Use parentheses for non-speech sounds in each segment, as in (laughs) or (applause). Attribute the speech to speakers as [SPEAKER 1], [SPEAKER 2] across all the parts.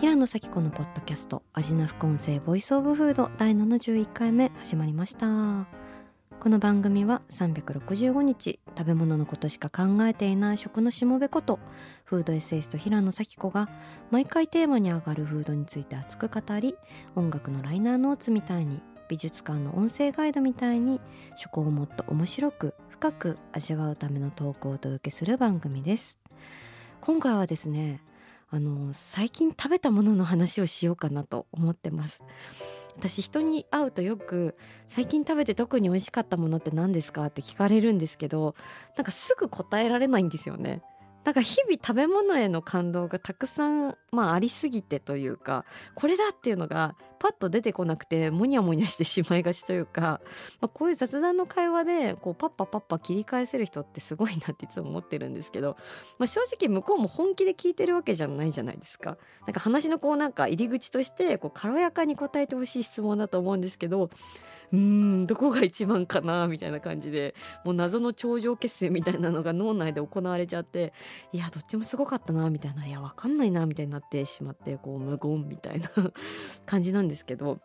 [SPEAKER 1] 平野紗季子のポッドキャスト味な副音声 Voice of Food 第71回目始まりました。この番組は365日食べ物のことしか考えていない食のしもべことフードエッセイスト平野紗季子が毎回テーマに上がるフードについて熱く語り音楽のライナーノーツみたいに美術館の音声ガイドみたいに食をもっと面白く深く味わうためのトークをお届けする番組です。今回はですねあの最近食べたものの話をしようかなと思ってます。私人に会うとよく最近食べて特に美味しかったものって何ですかって聞かれるんですけどなんかすぐ答えられないんですよね。なんか日々食べ物への感動がたくさん、まあ、ありすぎてというかこれだっていうのがパッと出てこなくてモニャモニャしてしまいがちというか、まあ、こういう雑談の会話でこうパッパパッパ切り返せる人ってすごいなっていつも思ってるんですけど、まあ、正直向こうも本気で聞いてるわけじゃないじゃないですか。なんか話のこうなんか入り口としてこう軽やかに答えてほしい質問だと思うんですけどうんどこが一番かなみたいな感じでもう謎の頂上決戦みたいなのが脳内で行われちゃっていやどっちもすごかったなみたいないやわかんないなみたいになってしまってこう無言みたいな (laughs) 感じなんですけど。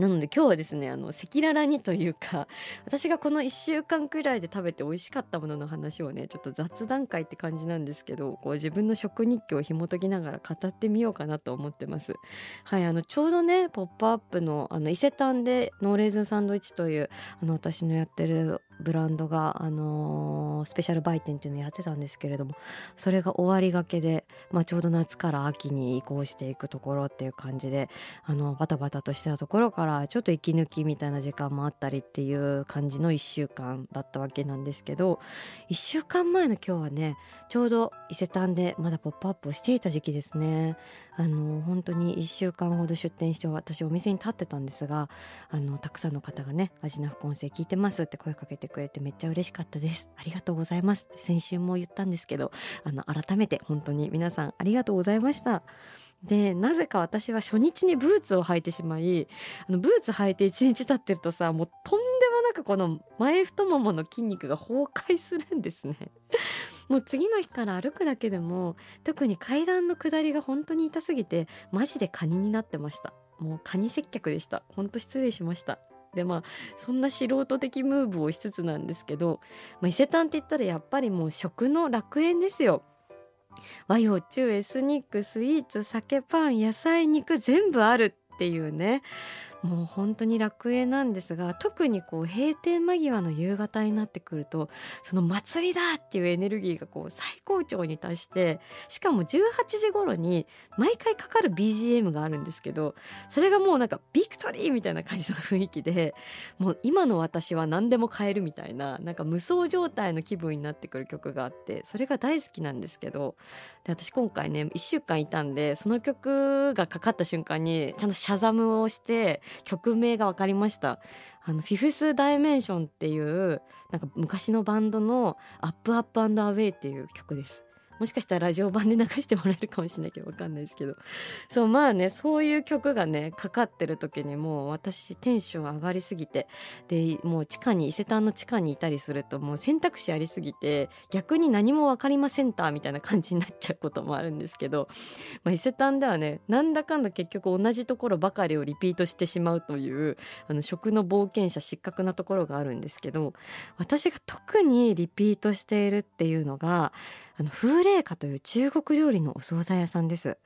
[SPEAKER 1] なので今日はですねあの赤裸々にというか (laughs) 私がこの1週間くらいで食べて美味しかったものの話をねちょっと雑談会って感じなんですけどこう自分の食日記を紐解きながら語ってみようかなと思ってます。はいあのちょうどね「ポップアップのあの伊勢丹でノーレーズンサンドイッチというあの私のやってるブランドが、あのースペシャル売店っていうのをやってたんですけれどもそれが終わりがけで、まあ、ちょうど夏から秋に移行していくところっていう感じであのバタバタとしてたところからちょっと息抜きみたいな時間もあったりっていう感じの1週間だったわけなんですけど1週間前の今日はねちょうど伊勢丹でまだ「ポップアップをしていた時期ですね。あの本当に1週間ほど出店して私お店に立ってたんですがあのたくさんの方がね「味な副音声聞いてます」って声かけてくれてめっちゃ嬉しかったです。ありがとうございます。って先週も言ったんですけどあの改めて本当に皆さんありがとうございました。でなぜか私は初日にブーツを履いてしまいあのブーツ履いて1日経ってるとさもうとんでもなくこの前太ももの筋肉が崩壊するんですね。もう次の日から歩くだけでも特に階段の下りが本当に痛すぎてマジでカニになってました。もうカニ接客でした。本当失礼しました。でまあそんな素人的ムーブをしつつなんですけど、まあ、伊勢丹って言ったらやっぱりもう食の楽園ですよ。和洋中エスニックスイーツ酒パン野菜肉全部あるっていうね。もう本当に楽園なんですが特にこう閉店間際の夕方になってくるとその祭りだっていうエネルギーがこう最高潮に達してしかも18時頃に毎回かかる BGM があるんですけどそれがもうなんかビクトリーみたいな感じの雰囲気でもう今の私は何でも買えるみたいななんか無双状態の気分になってくる曲があってそれが大好きなんですけどで私今回ね1週間いたんでその曲がかかった瞬間にちゃんとシャザムをして曲名が分かりました。あのフィフスダイメンションっていうなんか昔のバンドのアップアップアンドアウェイっていう曲です。もしかしたらラジオ版で流してもらえるかもしれないけど分かんないですけどそうまあねそういう曲がねかかってる時にもう私テンション上がりすぎてでもう地下に伊勢丹の地下にいたりするともう選択肢ありすぎて逆に何も分かりませんたみたいな感じになっちゃうこともあるんですけど、(laughs) まあ、伊勢丹ではねなんだかんだ結局同じところばかりをリピートしてしまうというあの食の冒険者失格なところがあるんですけど私が特にリピートしているっていうのがあの風冷花という中国料理のお惣菜屋さんです。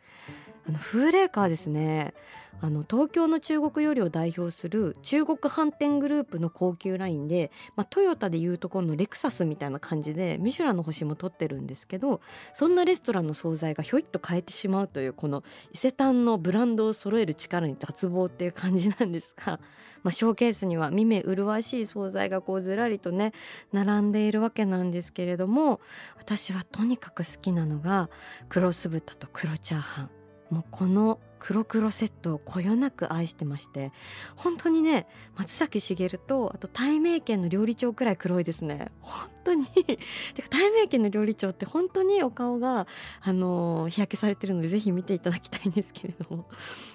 [SPEAKER 1] あのフーレーカーですねあの東京の中国料理を代表する中国飯店グループの高級ラインで、まあ、トヨタでいうところのレクサスみたいな感じでミシュランの星も取ってるんですけどそんなレストランの惣菜がひょいっと変えてしまうというこの伊勢丹のブランドを揃える力に脱帽っていう感じなんですが、(laughs) まあ、ショーケースには見目麗しい惣菜がこうずらりとね並んでいるわけなんですけれども私はとにかく好きなのが黒酢豚と黒チャーハン。もうこの黒黒セットをこよなく愛してまして本当にね松崎しげるとあと大名家の料理長くらい黒いですね。本当に。てか大名家の料理長って本当にお顔があの日焼けされてるのでぜひ見ていただきたいんですけれども。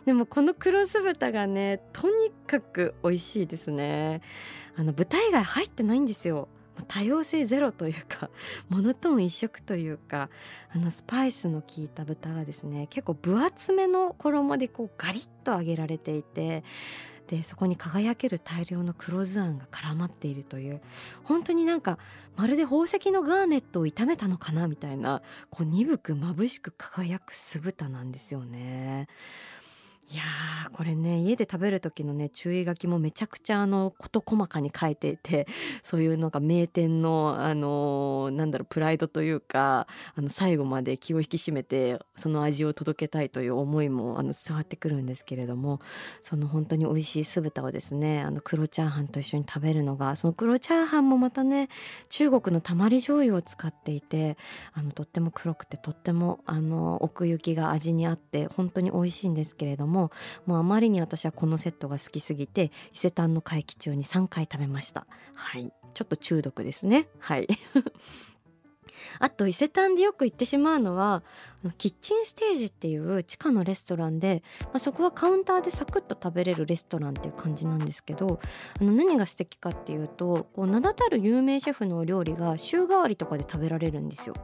[SPEAKER 1] でもこの黒酢豚がねとにかく美味しいですね。あの豚以外入ってないんですよ。多様性ゼロというか (laughs) モノトーン一色というかあのスパイスの効いた豚がですね結構分厚めの衣でこうガリッと揚げられていてでそこに輝ける大量の黒酢あんが絡まっているという本当になんかまるで宝石のガーネットを炒めたのかなみたいなこう鈍く眩しく輝く酢豚なんですよね。いやーこれね家で食べる時のね注意書きもめちゃくちゃあの事細かに書いていて (laughs) そういうのが名店のあのー、なんだろうプライドというかあの最後まで気を引き締めてその味を届けたいという思いもあの伝わってくるんですけれどもその本当に美味しい酢豚をですねあの黒チャーハンと一緒に食べるのがその黒チャーハンもまたね中国のたまり醤油を使っていてあのとっても黒くてとってもあの奥行きが味にあって本当に美味しいんですけれどもももうあまりに私はこのセットが好きすぎて伊勢丹の会期中に3回食べました。はい。ちょっと中毒ですね。はい。(laughs) あと伊勢丹でよく行ってしまうのはキッチンステージっていう地下のレストランで、まあ、そこはカウンターでサクッと食べれるレストランっていう感じなんですけどあの何が素敵かっていうとこう名だたる有名シェフのお料理が週替わりとかで食べられるんですよ。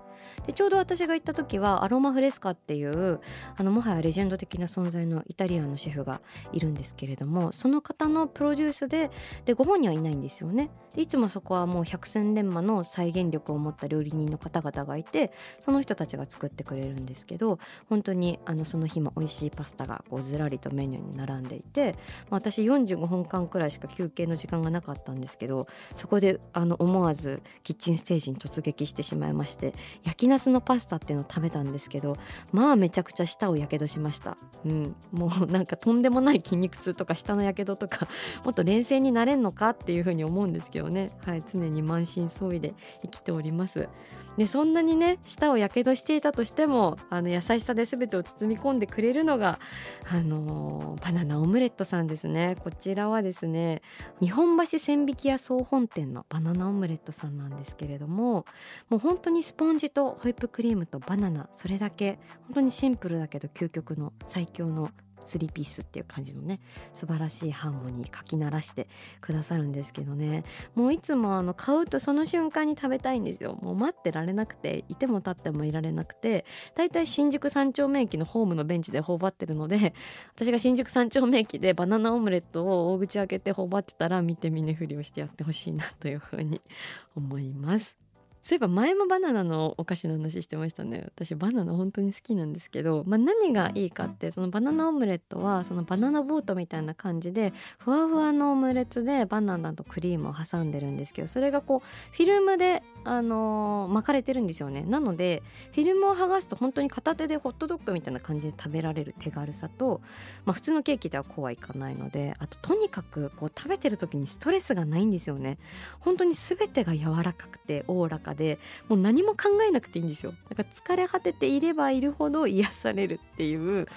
[SPEAKER 1] でちょうど私が行った時はアロマフレスカっていうあのもはやレジェンド的な存在のイタリアンのシェフがいるんですけれどもその方のプロデュースででご本人はいないんですよね。いつもそこはもう百戦錬磨の再現力を持った料理人の方々がいてその人たちが作ってくれるんですけど本当にあのその日も美味しいパスタがこうずらりとメニューに並んでいて、まあ、私45分間くらいしか休憩の時間がなかったんですけどそこであの思わずキッチンステージに突撃してしまいまして焼きなすのパスタっていうのを食べたんですけどまあめちゃくちゃ舌をやけどしました、うん、もうなんかとんでもない筋肉痛とか舌のやけどとか (laughs) もっと冷静になれんのかっていうふうに思うんですけどね、はい、常に満身創痍で生きております。でそんなにね舌をやけどしていたとしてもあの優しさで全てを包み込んでくれるのがあのバナナオムレットさんですね。こちらはですね日本橋千引屋総本店のバナナオムレットさんなんですけれどももう本当にスポンジとホイップクリームとバナナそれだけ本当にシンプルだけど究極の最強の3ピースっていう感じのね素晴らしいハーモニーかき鳴らしてくださるんですけどねもういつもあの買うとその瞬間に食べたいんですよもう待ってられなくていても立ってもいられなくてだいたい新宿三丁目駅のホームのベンチで頬張ってるので私が新宿三丁目駅でバナナオムレットを大口開けて頬張ってたら見て見ぬふりをしてやってほしいなというふうに思います。そういえば前もバナナのお菓子の話してましたね。私バナナ本当に好きなんですけど、まあ、何がいいかってそのバナナオムレットはそのバナナボートみたいな感じでふわふわのオムレツでバナナとクリームを挟んでるんですけどそれがこうフィルムであのー、巻かれてるんですよね。なのでフィルムを剥がすと本当に片手でホットドッグみたいな感じで食べられる手軽さと、まあ、普通のケーキではこうはいかないのであととにかくこう食べてる時にストレスがないんですよね。本当に全てが柔らかくておおらかでもう何も考えなくていいんですよ。だから疲れ果てていればいるほど癒されるっていう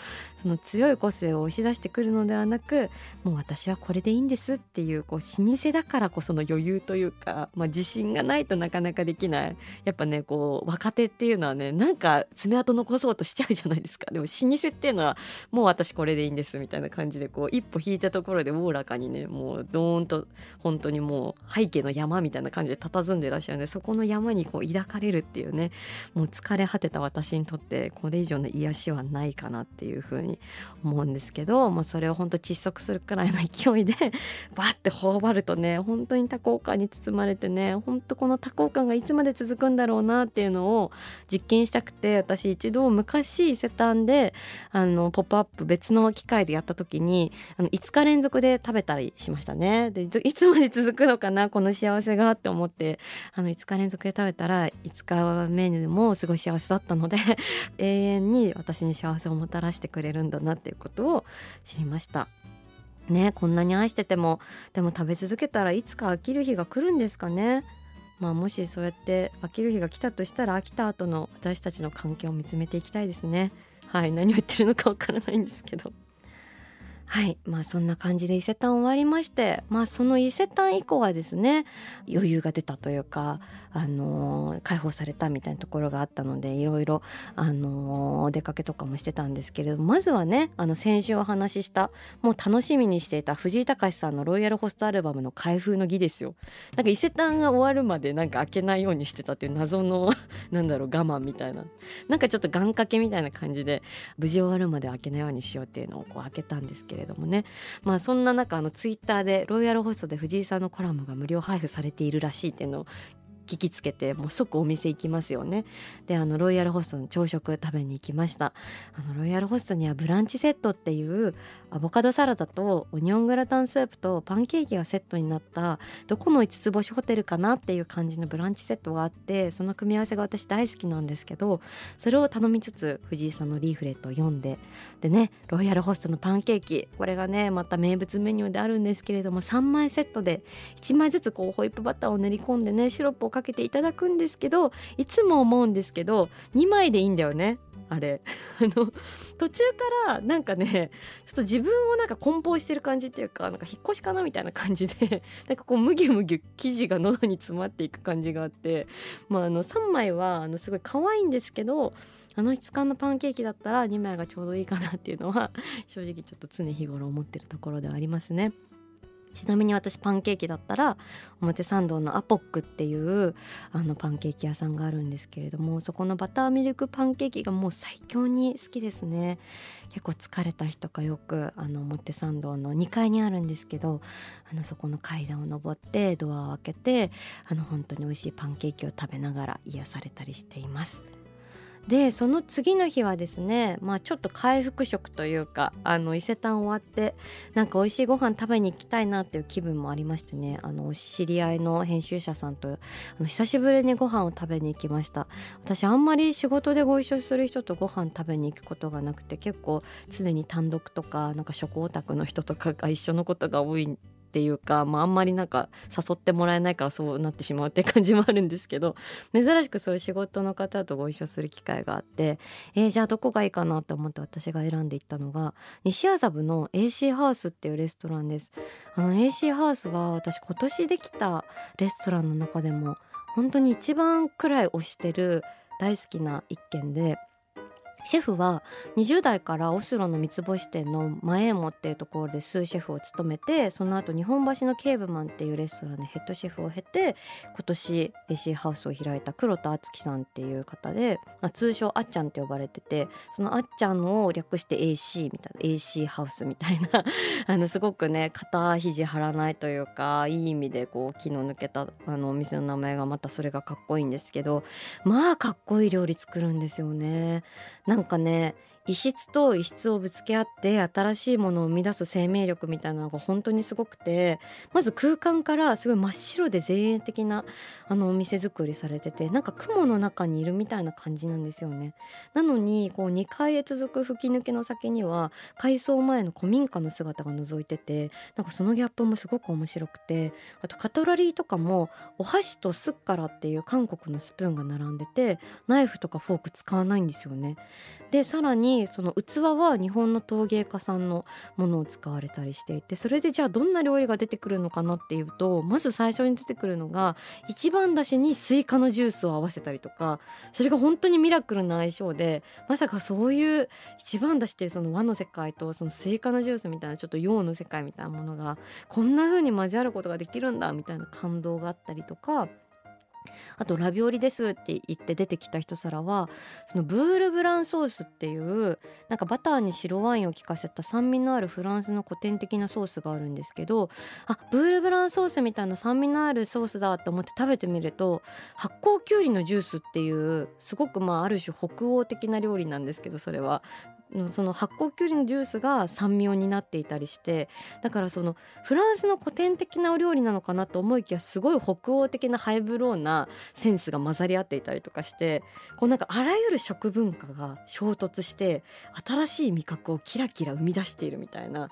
[SPEAKER 1] その強い個性を押し出してくるのではなくもう私はこれでいいんですっていうこう老舗だからこその余裕というか、まあ、自信がないとなかなかできない。やっぱねこう若手っていうのはねなんか爪痕残そうとしちゃうじゃないですか。でも老舗っていうのはもう私これでいいんですみたいな感じでこう一歩引いたところでおおらかにねもうドーンと本当にもう背景の山みたいな感じで佇んでらっしゃるんでそこの山頭にこう抱かれるっていうねもう疲れ果てた私にとってこれ以上の癒しはないかなっていうふうに思うんですけど、まあ、それを本当窒息するくらいの勢いで (laughs) バッて頬張るとね本当に多幸感に包まれてね本当この多幸感がいつまで続くんだろうなっていうのを実験したくて私一度昔伊勢丹であのポップアップ別の機会でやった時にあの5日連続で食べたりしましたね。でいつまで続くのかなこの幸せがって思ってあの5日連続で食べたら5日メニューもすごい幸せだったので (laughs) 永遠に私に幸せをもたらしてくれるんだなっていうことを知りました。ねこんなに愛しててもでも食べ続けたらいつか飽きる日が来るんですかね。まあもしそうやって飽きる日が来たとしたら飽きた後の私たちの関係を見つめていきたいですね。はい何を言ってるのかわからないんですけどはい。まあそんな感じで伊勢丹終わりましてまあその伊勢丹以降はですね余裕が出たというかあの、解放されたみたいなところがあったのでいろいろあの、お出かけとかもしてたんですけれどまずはねあの先週お話ししたもう楽しみにしていた藤井隆さんのロイヤルホストアルバムの開封の儀ですよ。なんか伊勢丹が終わるまでなんか開けないようにしてたっていう謎の (laughs) なんだろう我慢みたいな。なんかちょっと願掛けみたいな感じで無事終わるまで開けないようにしようっていうのをこう開けたんですけどれどもね。まあそんな中あのツイッターでロイヤルホストで藤井さんのコラムが無料配布されているらしいっていうのを聞きつけてもう即お店行きますよね。であのロイヤルホストの朝食食べに行きました。あのロイヤルホストにはブランチセットっていうアボカドサラダとオニオングラタンスープとパンケーキがセットになったどこの5つ星ホテルかなっていう感じのブランチセットがあってその組み合わせが私大好きなんですけどそれを頼みつつ藤井さんのリーフレットを読んででねロイヤルホストのパンケーキこれがねまた名物メニューであるんですけれども3枚セットで1枚ずつこうホイップバターを練り込んでねシロップをかかけていただくんですけどいつも思うんですけど2枚でいいんだよねあれ (laughs) あの途中からなんかねちょっと自分をなんか梱包してる感じっていうかなんか引っ越しかなみたいな感じで (laughs) なんかこうむぎゅむぎゅ生地が喉に詰まっていく感じがあって、まあ、あの3枚はあのすごい可愛いんですけどあの質感のパンケーキだったら2枚がちょうどいいかなっていうのは正直ちょっと常日頃思ってるところではありますね。ちなみに私パンケーキだったら表参道のアポックっていうあのパンケーキ屋さんがあるんですけれどもそこのバターミルクパンケーキがもう最強に好きですね結構疲れた日とかよくあの表参道の2階にあるんですけどあのそこの階段を上ってドアを開けてあの本当に美味しいパンケーキを食べながら癒されたりしています。でその次の日はですね、まあ、ちょっと回復食というかあの伊勢丹終わってなんか美味しいご飯食べに行きたいなっていう気分もありましてねあの知り合いの編集者さんとあの久しぶりにご飯を食べに行きました。私あんまり仕事でご一緒する人とご飯食べに行くことがなくて結構常に単独とかなんか食オタクの人とかが一緒のことが多いっていうか、まあ、あんまりなんか誘ってもらえないからそうなってしまうって感じもあるんですけど珍しくそういう仕事の方とご一緒する機会があってえー、じゃあどこがいいかなと思って私が選んでいったのが西麻布の AC ハウスっていうレストランです。あの AC ハウスは私今年できたレストランの中でも本当に一番くらい推してる大好きな一軒でシェフは20代からオスロの三つ星店のマエーモっていうところでスーシェフを務めてその後日本橋のケーブマンっていうレストランでヘッドシェフを経て今年 AC ハウスを開いた黒田敦樹さんっていう方で、通称あっちゃんって呼ばれててそのあっちゃんを略して AC みたいな AC ハウスみたいな (laughs) あのすごくね肩肘張らないというかいい意味でこう気の抜けたあのお店の名前がまたそれがかっこいいんですけどまあかっこいい料理作るんですよね。なんかね異質と異質をぶつけ合って新しいものを生み出す生命力みたいなのが本当にすごくてまず空間からすごい真っ白で前衛的なあのお店作りされててなんか雲の中にいるみたいな感じなんですよね。なのにこう2階へ続く吹き抜けの先には改装前の古民家の姿が覗いててなんかそのギャップもすごく面白くてあとカトラリーとかもお箸とスッカラっていう韓国のスプーンが並んでてナイフとかフォーク使わないんですよね。でさらにその器は日本の陶芸家さんのものを使われたりしていてそれでじゃあどんな料理が出てくるのかなっていうとまず最初に出てくるのが一番だしにスイカのジュースを合わせたりとかそれが本当にミラクルな相性でまさかそういう一番だしっていうその和の世界とそのスイカのジュースみたいなちょっと洋の世界みたいなものがこんな風に交わることができるんだみたいな感動があったりとかあとラビオリですって言って出てきた一皿はそのブールブランソースっていうなんかバターに白ワインを効かせた酸味のあるフランスの古典的なソースがあるんですけどあブールブランソースみたいな酸味のあるソースだと思って食べてみると発酵きゅうりのジュースっていうすごくまあある種北欧的な料理なんですけどそれは。その発酵きゅうりのジュースが酸味を担っていたりしてだからそのフランスの古典的なお料理なのかなと思いきやすごい北欧的なハイブローなセンスが混ざり合っていたりとかしてこうなんかあらゆる食文化が衝突して新しい味覚をキラキラ生み出しているみたいな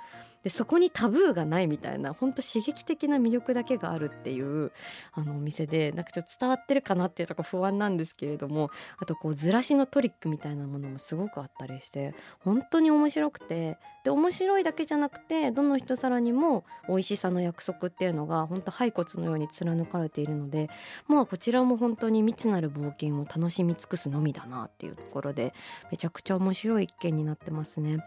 [SPEAKER 1] でそこにタブーがないみたいな本当刺激的な魅力だけがあるっていうあのお店でなんかちょっと伝わってるかなっていうとこ不安なんですけれどもあとこうずらしのトリックみたいなものもすごくあったりして本当に面白くてで面白いだけじゃなくてどの一皿にも美味しさの約束っていうのが本当骸骨のように貫かれているのでまあこちらも本当に未知なる冒険を楽しみ尽くすのみだなっていうところでめちゃくちゃ面白い一軒になってますね。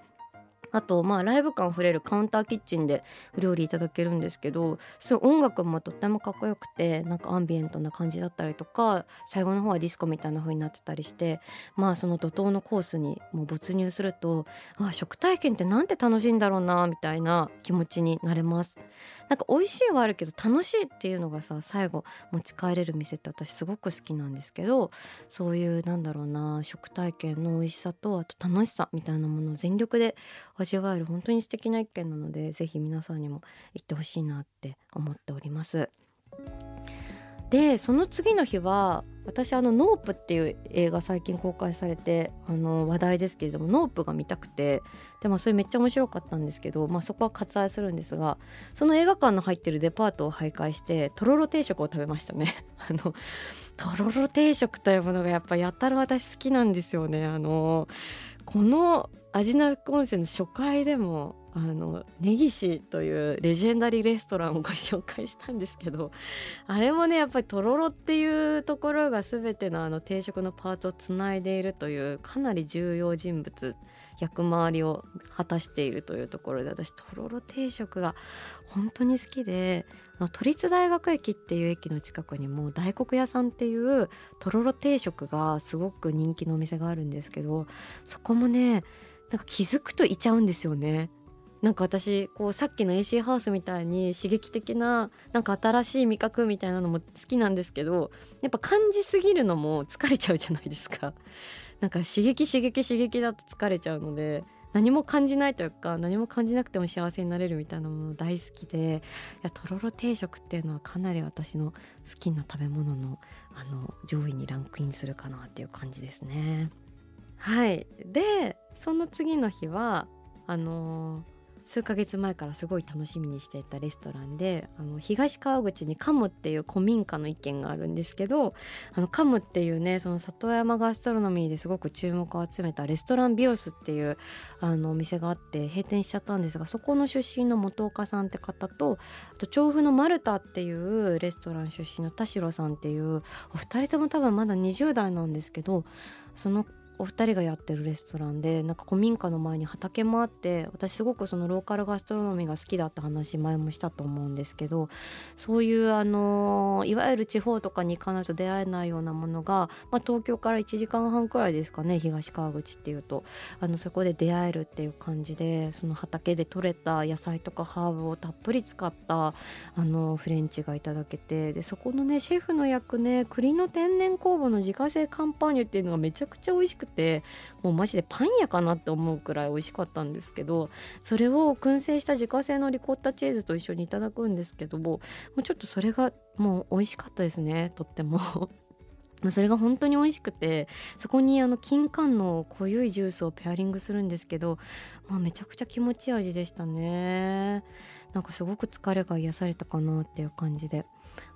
[SPEAKER 1] あとまあライブ感あふれるカウンターキッチンでお料理いただけるんですけどそう音楽もとってもかっこよくてなんかアンビエントな感じだったりとか最後の方はディスコみたいな風になってたりしてまあその怒涛のコースにもう没入するとあ食体験ってなんて楽しいんだろうなみたいな気持ちになれます。なんか美味しいはあるけど楽しいっていうのがさ最後持ち帰れる店って私すごく好きなんですけどそういうなんだろうな食体験の美味しさとあと楽しさみたいなものを全力で味わえる本当に素敵な一軒なので是非皆さんにも行ってほしいなって思っております。でその次の日は私あの「NOPE」っていう映画最近公開されてあの話題ですけれども NOPE が見たくてでもそれめっちゃ面白かったんですけど、まあ、そこは割愛するんですがその映画館の入ってるデパートを徘徊してとろろ定食を食べましたね。(laughs) あのとろろ定食というものがやっぱやたら私好きなんですよね。あのこの味な副温泉の初回でもあの根岸というレジェンダリーレストランをご紹介したんですけどあれもねやっぱりとろろっていうところが全てのあの定食のパーツをつないでいるというかなり重要人物役回りを果たしているというところで私とろろ定食が本当に好きで都立大学駅っていう駅の近くにも大黒屋さんっていうとろろ定食がすごく人気のお店があるんですけどそこもねなんか気づくといちゃうんですよね。なんか私こうさっきの AC ハウスみたいに刺激的ななんか新しい味覚みたいなのも好きなんですけどやっぱ感じすぎるのも疲れちゃうじゃないですか。なんか刺激刺激刺激だと疲れちゃうので何も感じないというか何も感じなくても幸せになれるみたいなもの大好きでいやとろろ定食っていうのはかなり私の好きな食べ物のあの上位にランクインするかなっていう感じですね。はいでその次の日はあのー数ヶ月前からすごい楽しみにしていたレストランであの東川口にカムっていう古民家の一軒があるんですけどあのカムっていうねその里山ガストロノミーですごく注目を集めたレストランビオスっていうあのお店があって閉店しちゃったんですがそこの出身の元岡さんって方とあと調布のマルタっていうレストラン出身の田代さんっていうお二人とも多分まだ20代なんですけどそのお二人がやってるレストランでなんか古民家の前に畑もあって私すごくそのローカルガストロノミーが好きだって話前もしたと思うんですけどそういうあのいわゆる地方とかに行かないと出会えないようなものが、まあ、東京から1時間半くらいですかね東川口っていうと。あのそこで出会えるっていう感じでその畑で採れた野菜とかハーブをたっぷり使ったあのフレンチがいただけてでそこのねシェフの役ね栗の天然酵母の自家製カンパーニュっていうのがめちゃくちゃ美味しくてもうマジでパン屋かなって思うくらい美味しかったんですけどそれを燻製した自家製のリコッタチーズと一緒にいただくんですけどももうちょっとそれがもう美味しかったですねとっても。(laughs) それが本当に美味しくてそこにあの金柑の濃ゆいジュースをペアリングするんですけど、まあ、めちゃくちゃ気持ちいい味でしたね。なんかすごく疲れが癒されたかなっていう感じで。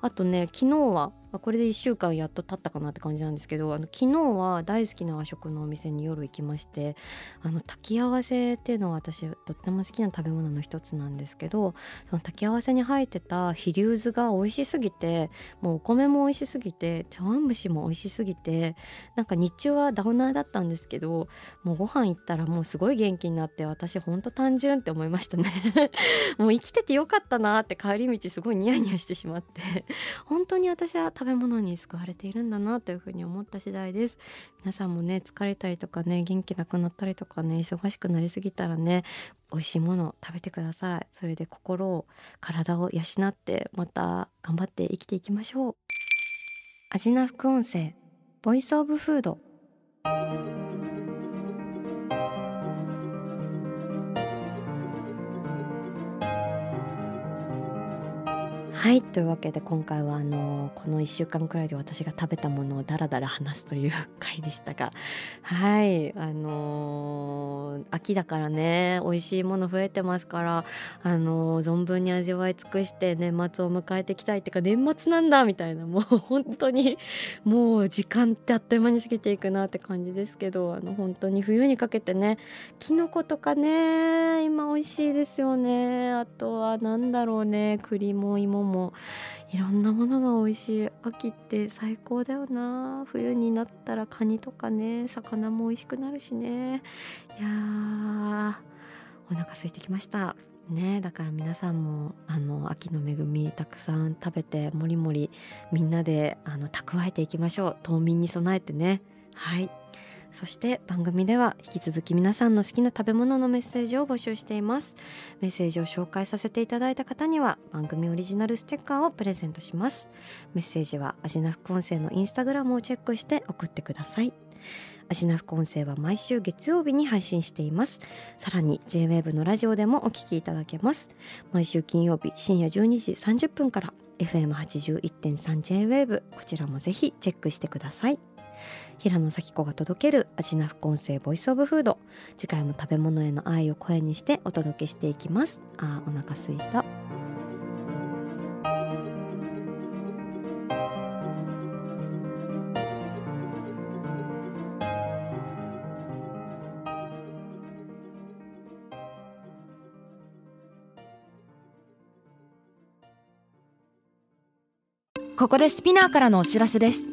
[SPEAKER 1] あとね昨日はこれで1週間やっと経ったかなって感じなんですけどあの昨日は大好きな和食のお店に夜行きましてあの炊き合わせっていうのは私とっても好きな食べ物の一つなんですけどその炊き合わせに入ってた飛龍図が美味しすぎてもうお米も美味しすぎて茶碗蒸しも美味しすぎてなんか日中はダウナーだったんですけどもうご飯行ったらもうすごい元気になって私ほんと単純って思いましたね。(laughs) もういきててよかったなって帰り道すごいニヤニヤしてしまって (laughs) 本当に私は食べ物に救われているんだなというふうに思った次第です。皆さんもね疲れたりとかね元気なくなったりとかね忙しくなりすぎたらね美味しいものを食べてください。それで心を体を養ってまた頑張って生きていきましょう。味な副音声ボイスオブフードはいというわけで今回はあのこの1週間くらいで私が食べたものをダラダラ話すという (laughs) 回でしたがはいあのー、秋だからね美味しいもの増えてますからあのー、存分に味わい尽くして年末を迎えていきたいっていうか年末なんだみたいなもう (laughs) 本当にもう時間ってあっという間に過ぎていくなって感じですけどあの本当に冬にかけてねきのことかね今美味しいですよね。あとは何だろうね栗も芋ももいろんなものが美味しい。秋って最高だよな。冬になったらカニとかね魚も美味しくなるしね。いやお腹空いてきました。ねだから皆さんもあの秋の恵みたくさん食べてもりもりみんなであの蓄えていきましょう。冬眠に備えてね。はい。そして番組では引き続き皆さんの好きな食べ物のメッセージを募集しています。メッセージを紹介させていただいた方には番組オリジナルステッカーをプレゼントします。メッセージはアジナ副音声のインスタグラムをチェックして送ってください。アジナ副音声は毎週月曜日に配信しています。さらに JWAVE のラジオでもお聞きいただけます。毎週金曜日深夜12時30分から FM81.3JWAVE こちらもぜひチェックしてください。平野咲子が届ける味な副音声ボイスオブフード。次回も食べ物への愛を声にしてお届けしていきます。あーお腹すいた。
[SPEAKER 2] ここで SPINEAR からのお知らせです。